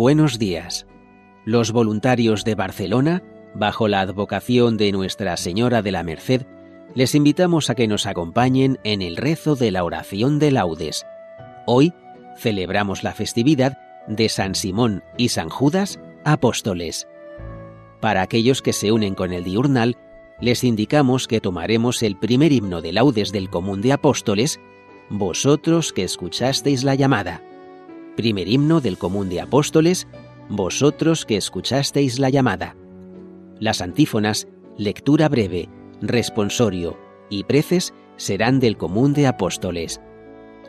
Buenos días. Los voluntarios de Barcelona, bajo la advocación de Nuestra Señora de la Merced, les invitamos a que nos acompañen en el rezo de la oración de laudes. Hoy celebramos la festividad de San Simón y San Judas, apóstoles. Para aquellos que se unen con el diurnal, les indicamos que tomaremos el primer himno de laudes del común de apóstoles, vosotros que escuchasteis la llamada primer himno del común de apóstoles, vosotros que escuchasteis la llamada. Las antífonas, lectura breve, responsorio y preces serán del común de apóstoles.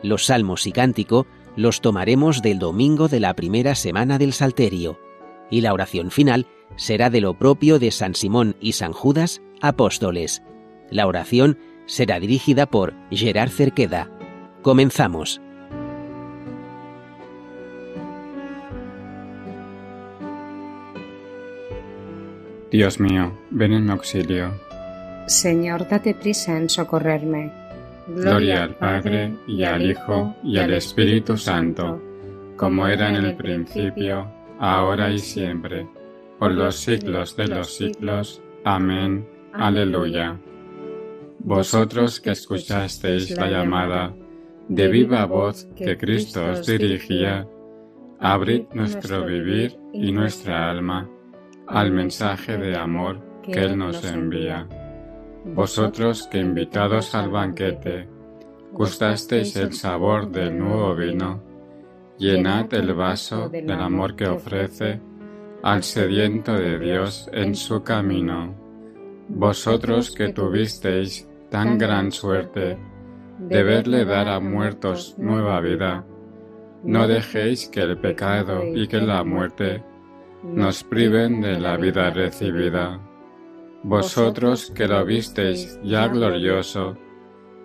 Los salmos y cántico los tomaremos del domingo de la primera semana del Salterio, y la oración final será de lo propio de San Simón y San Judas, apóstoles. La oración será dirigida por Gerard Cerqueda. Comenzamos. Dios mío, ven en mi auxilio. Señor, date prisa en socorrerme. Gloria al Padre, y al Hijo, y al Espíritu Santo, como era en el principio, ahora y siempre, por los siglos de los siglos. Amén. Aleluya. Vosotros que escuchasteis la llamada de viva voz que Cristo os dirigía, abrid nuestro vivir y nuestra alma al mensaje de amor que Él nos envía. Vosotros que invitados al banquete, gustasteis el sabor del nuevo vino, llenad el vaso del amor que ofrece al sediento de Dios en su camino. Vosotros que tuvisteis tan gran suerte de verle dar a muertos nueva vida, no dejéis que el pecado y que la muerte nos priven de la vida recibida. Vosotros que lo visteis ya glorioso,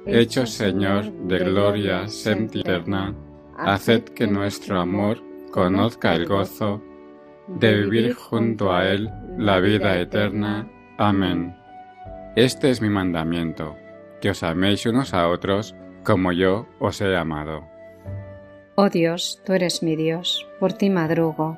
hecho Señor de gloria sempiterna, haced que nuestro amor conozca el gozo de vivir junto a Él la vida eterna. Amén. Este es mi mandamiento, que os améis unos a otros como yo os he amado. Oh Dios, tú eres mi Dios, por ti madrugo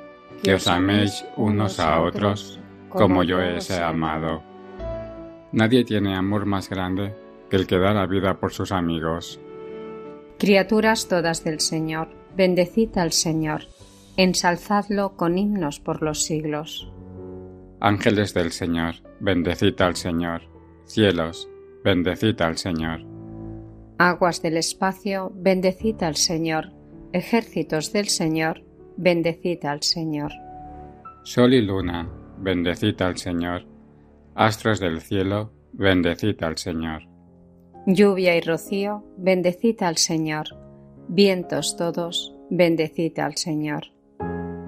que os améis unos a otros como yo he amado. Nadie tiene amor más grande que el que da la vida por sus amigos. Criaturas todas del Señor, bendecid al Señor, ensalzadlo con himnos por los siglos. Ángeles del Señor, bendecid al Señor. Cielos, bendecid al Señor. Aguas del espacio, bendecid al Señor. Ejércitos del Señor, bendecid al Señor. Sol y luna, bendecid al Señor. Astros del cielo, bendecid al Señor. Lluvia y rocío, bendecid al Señor. Vientos todos, bendecid al Señor.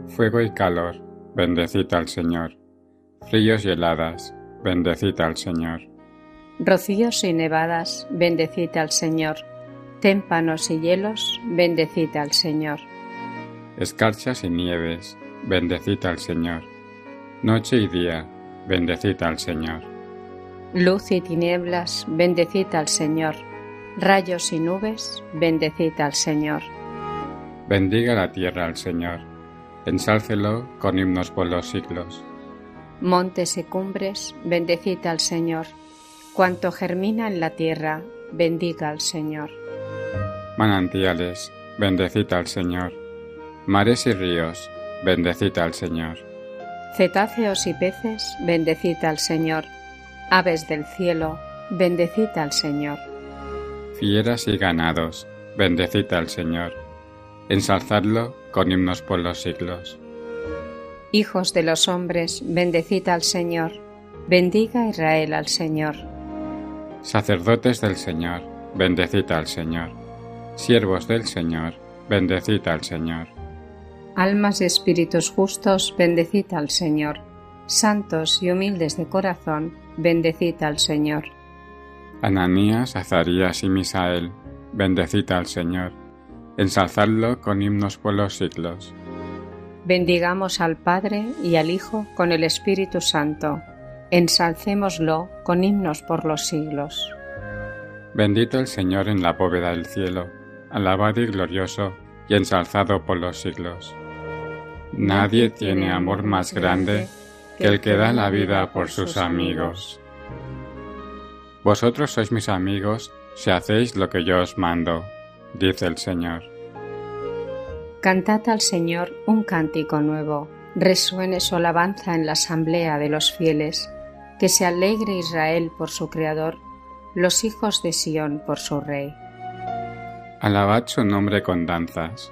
Fuego y calor, bendecid al Señor. Fríos y heladas, bendecid al Señor. Rocíos y nevadas, bendecid al Señor. Témpanos y hielos, bendecid al Señor. Escarchas y nieves, bendecid al Señor. Noche y día, bendecid al Señor. Luz y tinieblas, bendecid al Señor. Rayos y nubes, bendecid al Señor. Bendiga la tierra al Señor, ensálcelo con himnos por los siglos. Montes y cumbres, bendecid al Señor. Cuanto germina en la tierra, bendiga al Señor. Manantiales, bendecid al Señor. Mares y ríos, bendecid al Señor. Cetáceos y peces, bendecid al Señor. Aves del cielo, bendecid al Señor. Fieras y ganados, bendecid al Señor. Ensalzadlo con himnos por los siglos. Hijos de los hombres, bendecid al Señor. Bendiga Israel al Señor. Sacerdotes del Señor, bendecid al Señor. Siervos del Señor, bendecid al Señor. Almas y espíritus justos, bendecid al Señor. Santos y humildes de corazón, bendecid al Señor. Ananías, Azarías y Misael, bendecid al Señor. Ensalzadlo con himnos por los siglos. Bendigamos al Padre y al Hijo con el Espíritu Santo. Ensalcémoslo con himnos por los siglos. Bendito el Señor en la bóveda del cielo, alabado y glorioso y ensalzado por los siglos. Nadie tiene amor más grande que el que da la vida por sus amigos. Vosotros sois mis amigos si hacéis lo que yo os mando, dice el Señor. Cantad al Señor un cántico nuevo, resuene su alabanza en la asamblea de los fieles, que se alegre Israel por su Creador, los hijos de Sión por su Rey. Alabad su nombre con danzas,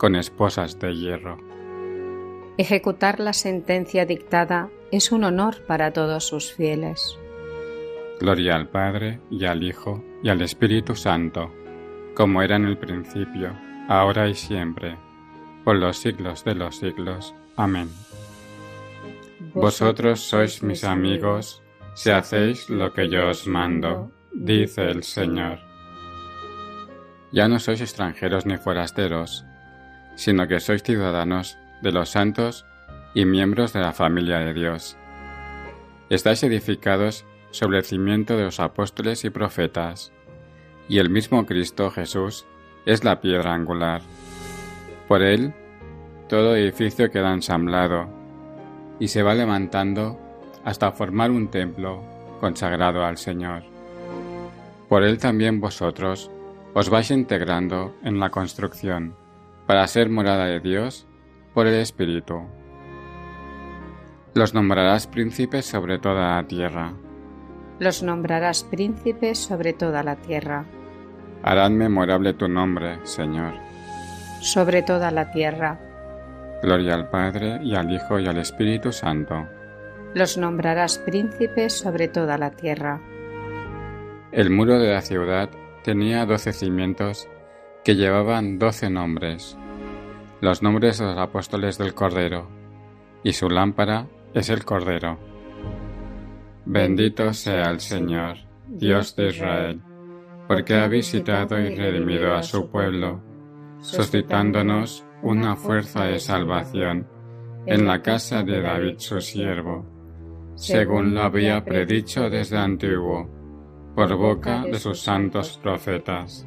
con esposas de hierro. Ejecutar la sentencia dictada es un honor para todos sus fieles. Gloria al Padre y al Hijo y al Espíritu Santo, como era en el principio, ahora y siempre, por los siglos de los siglos. Amén. Vosotros sois mis amigos si hacéis lo que yo os mando, dice el Señor. Ya no sois extranjeros ni forasteros, sino que sois ciudadanos de los santos y miembros de la familia de Dios. Estáis edificados sobre el cimiento de los apóstoles y profetas, y el mismo Cristo Jesús es la piedra angular. Por él, todo edificio queda ensamblado y se va levantando hasta formar un templo consagrado al Señor. Por él también vosotros os vais integrando en la construcción para ser morada de Dios por el Espíritu. Los nombrarás príncipes sobre toda la tierra. Los nombrarás príncipes sobre toda la tierra. Harán memorable tu nombre, Señor. Sobre toda la tierra. Gloria al Padre y al Hijo y al Espíritu Santo. Los nombrarás príncipes sobre toda la tierra. El muro de la ciudad tenía doce cimientos que llevaban doce nombres, los nombres de los apóstoles del Cordero, y su lámpara es el Cordero. Bendito sea el Señor, Dios de Israel, porque ha visitado y redimido a su pueblo, suscitándonos una fuerza de salvación en la casa de David su siervo, según lo había predicho desde antiguo, por boca de sus santos profetas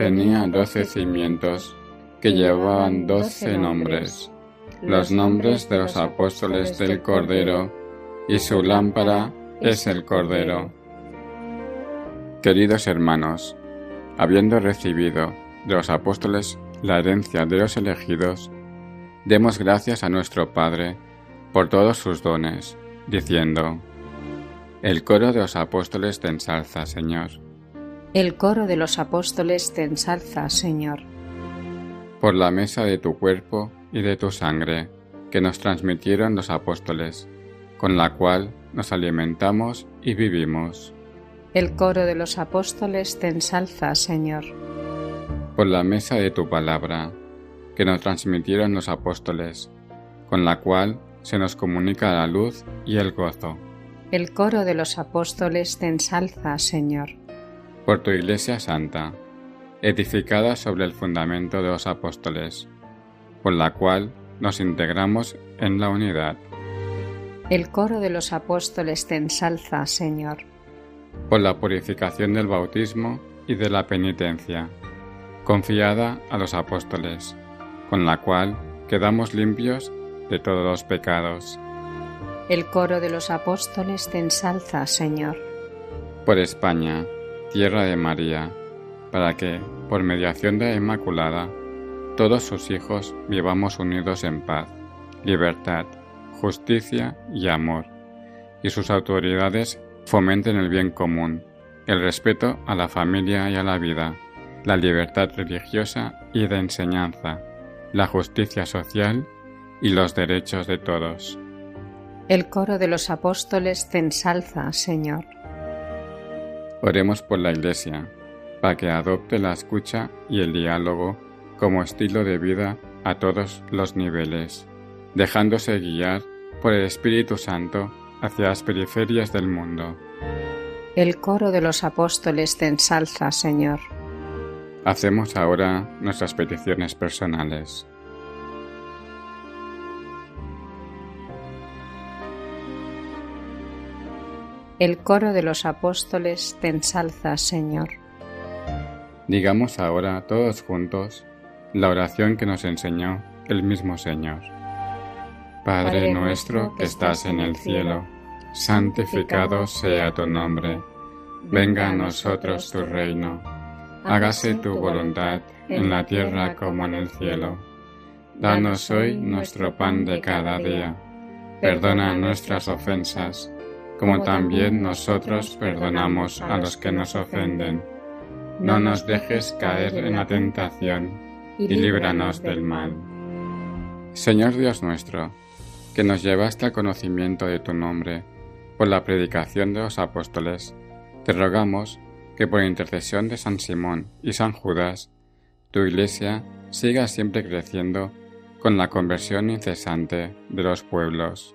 tenía doce cimientos que llevaban doce nombres, los nombres de los apóstoles del Cordero, y su lámpara es el Cordero. Queridos hermanos, habiendo recibido de los apóstoles la herencia de los elegidos, demos gracias a nuestro Padre por todos sus dones, diciendo, El coro de los apóstoles te ensalza, Señor. El coro de los apóstoles te ensalza, Señor. Por la mesa de tu cuerpo y de tu sangre, que nos transmitieron los apóstoles, con la cual nos alimentamos y vivimos. El coro de los apóstoles te ensalza, Señor. Por la mesa de tu palabra, que nos transmitieron los apóstoles, con la cual se nos comunica la luz y el gozo. El coro de los apóstoles te ensalza, Señor por tu Iglesia Santa, edificada sobre el fundamento de los apóstoles, por la cual nos integramos en la unidad. El coro de los apóstoles te ensalza, Señor. Por la purificación del bautismo y de la penitencia, confiada a los apóstoles, con la cual quedamos limpios de todos los pecados. El coro de los apóstoles te ensalza, Señor. Por España, tierra de María, para que, por mediación de la Inmaculada, todos sus hijos vivamos unidos en paz, libertad, justicia y amor, y sus autoridades fomenten el bien común, el respeto a la familia y a la vida, la libertad religiosa y de enseñanza, la justicia social y los derechos de todos. El coro de los apóstoles te ensalza, Señor. Oremos por la Iglesia, para que adopte la escucha y el diálogo como estilo de vida a todos los niveles, dejándose guiar por el Espíritu Santo hacia las periferias del mundo. El coro de los apóstoles te ensalza, Señor. Hacemos ahora nuestras peticiones personales. El coro de los apóstoles te ensalza, Señor. Digamos ahora todos juntos la oración que nos enseñó el mismo Señor. Padre nuestro que estás en el cielo, santificado sea tu nombre. Venga a nosotros tu reino. Hágase tu voluntad en la tierra como en el cielo. Danos hoy nuestro pan de cada día. Perdona nuestras ofensas como también nosotros perdonamos a los que nos ofenden. No nos dejes caer en la tentación y líbranos del mal. Señor Dios nuestro, que nos llevaste al conocimiento de tu nombre por la predicación de los apóstoles, te rogamos que por intercesión de San Simón y San Judas, tu iglesia siga siempre creciendo con la conversión incesante de los pueblos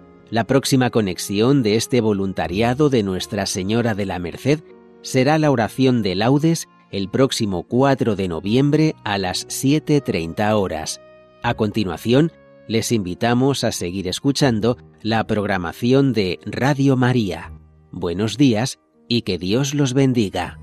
la próxima conexión de este voluntariado de Nuestra Señora de la Merced será la oración de laudes el próximo 4 de noviembre a las 7.30 horas. A continuación, les invitamos a seguir escuchando la programación de Radio María. Buenos días y que Dios los bendiga.